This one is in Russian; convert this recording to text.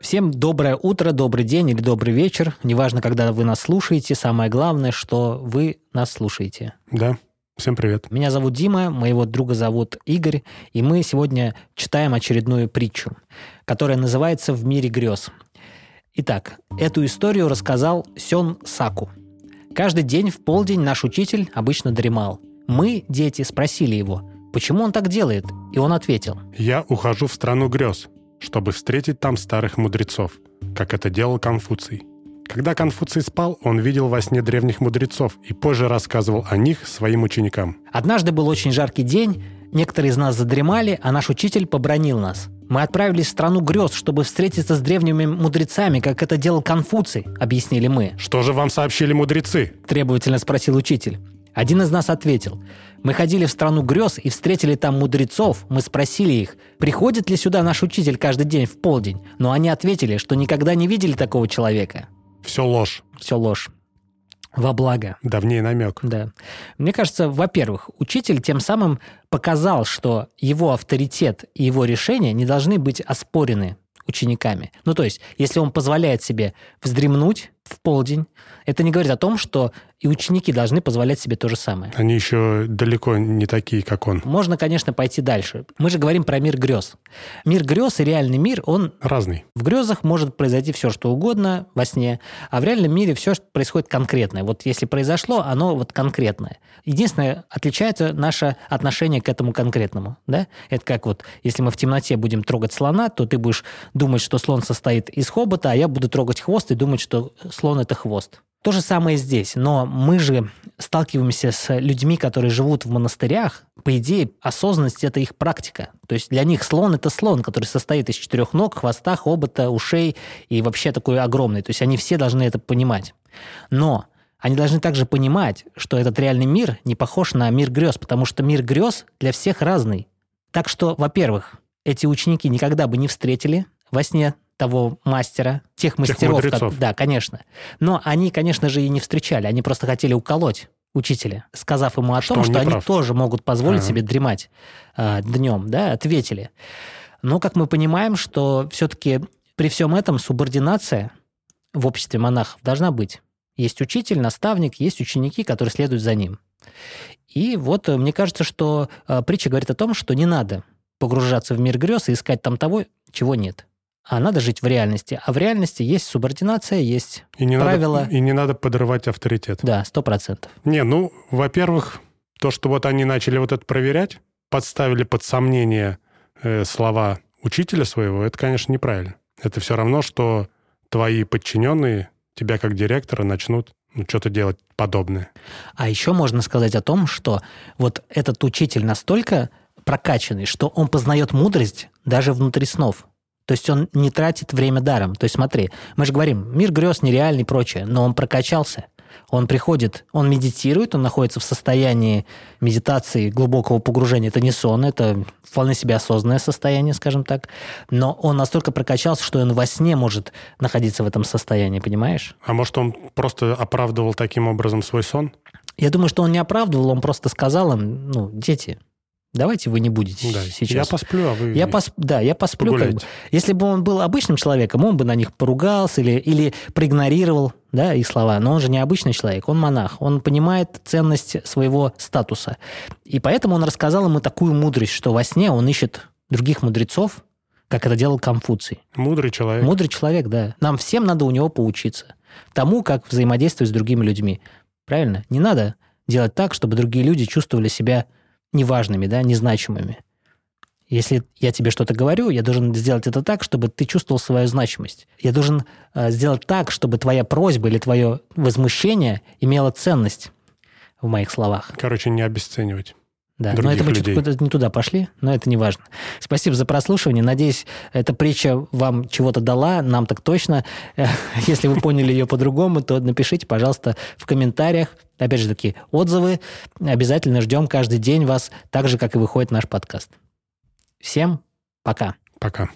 Всем доброе утро, добрый день или добрый вечер. Неважно, когда вы нас слушаете, самое главное, что вы нас слушаете. Да, всем привет. Меня зовут Дима, моего друга зовут Игорь, и мы сегодня читаем очередную притчу, которая называется «В мире грез». Итак, эту историю рассказал Сён Саку. Каждый день в полдень наш учитель обычно дремал. Мы, дети, спросили его, почему он так делает, и он ответил. «Я ухожу в страну грез, чтобы встретить там старых мудрецов, как это делал Конфуций. Когда Конфуций спал, он видел во сне древних мудрецов и позже рассказывал о них своим ученикам. Однажды был очень жаркий день, некоторые из нас задремали, а наш учитель побронил нас. Мы отправились в страну грез, чтобы встретиться с древними мудрецами, как это делал Конфуций, объяснили мы. «Что же вам сообщили мудрецы?» – требовательно спросил учитель. Один из нас ответил. Мы ходили в страну грез и встретили там мудрецов. Мы спросили их, приходит ли сюда наш учитель каждый день в полдень. Но они ответили, что никогда не видели такого человека. Все ложь. Все ложь. Во благо. Давнее намек. Да. Мне кажется, во-первых, учитель тем самым показал, что его авторитет и его решения не должны быть оспорены учениками. Ну, то есть, если он позволяет себе вздремнуть в полдень, это не говорит о том, что и ученики должны позволять себе то же самое. Они еще далеко не такие, как он. Можно, конечно, пойти дальше. Мы же говорим про мир грез. Мир грез и реальный мир, он... Разный. В грезах может произойти все, что угодно во сне, а в реальном мире все происходит конкретное. Вот если произошло, оно вот конкретное. Единственное, отличается наше отношение к этому конкретному. Да? Это как вот, если мы в темноте будем трогать слона, то ты будешь думать, что слон состоит из хобота, а я буду трогать хвост и думать, что слон – это хвост. То же самое здесь, но мы же сталкиваемся с людьми, которые живут в монастырях. По идее, осознанность – это их практика. То есть для них слон – это слон, который состоит из четырех ног, хвоста, хобота, ушей и вообще такой огромный. То есть они все должны это понимать. Но они должны также понимать, что этот реальный мир не похож на мир грез, потому что мир грез для всех разный. Так что, во-первых, эти ученики никогда бы не встретили во сне того мастера, тех мастеров. Тех как, да, конечно. Но они, конечно же, и не встречали. Они просто хотели уколоть учителя, сказав ему о что том, что они прав. тоже могут позволить ага. себе дремать э, днем, да, ответили. Но, как мы понимаем, что все-таки при всем этом субординация в обществе монахов должна быть. Есть учитель, наставник, есть ученики, которые следуют за ним. И вот мне кажется, что э, притча говорит о том, что не надо погружаться в мир грез и искать там того, чего нет а надо жить в реальности. А в реальности есть субординация, есть и не правила. Надо, и не надо подрывать авторитет. Да, сто процентов. Не, ну, во-первых, то, что вот они начали вот это проверять, подставили под сомнение э, слова учителя своего, это, конечно, неправильно. Это все равно, что твои подчиненные тебя как директора начнут ну, что-то делать подобное. А еще можно сказать о том, что вот этот учитель настолько прокачанный, что он познает мудрость даже внутри снов. То есть он не тратит время даром. То есть смотри, мы же говорим, мир грез нереальный и прочее, но он прокачался. Он приходит, он медитирует, он находится в состоянии медитации, глубокого погружения. Это не сон, это вполне себе осознанное состояние, скажем так. Но он настолько прокачался, что он во сне может находиться в этом состоянии, понимаешь? А может, он просто оправдывал таким образом свой сон? Я думаю, что он не оправдывал, он просто сказал им, ну, дети, Давайте вы не будете да, сейчас. Я посплю, а вы... Я пос... Да, я посплю. Как бы. Если бы он был обычным человеком, он бы на них поругался или, или проигнорировал да, их слова. Но он же не обычный человек, он монах. Он понимает ценность своего статуса. И поэтому он рассказал ему такую мудрость, что во сне он ищет других мудрецов, как это делал Конфуций. Мудрый человек. Мудрый человек, да. Нам всем надо у него поучиться. Тому, как взаимодействовать с другими людьми. Правильно? Не надо делать так, чтобы другие люди чувствовали себя неважными, да, незначимыми. Если я тебе что-то говорю, я должен сделать это так, чтобы ты чувствовал свою значимость. Я должен э, сделать так, чтобы твоя просьба или твое возмущение имело ценность в моих словах. Короче, не обесценивать. Да, но это мы чуть не туда пошли, но это не важно. Спасибо за прослушивание. Надеюсь, эта притча вам чего-то дала, нам так точно. Если вы поняли ее по-другому, то напишите, пожалуйста, в комментариях. Опять же таки, отзывы. Обязательно ждем каждый день вас, так же, как и выходит наш подкаст. Всем пока. Пока.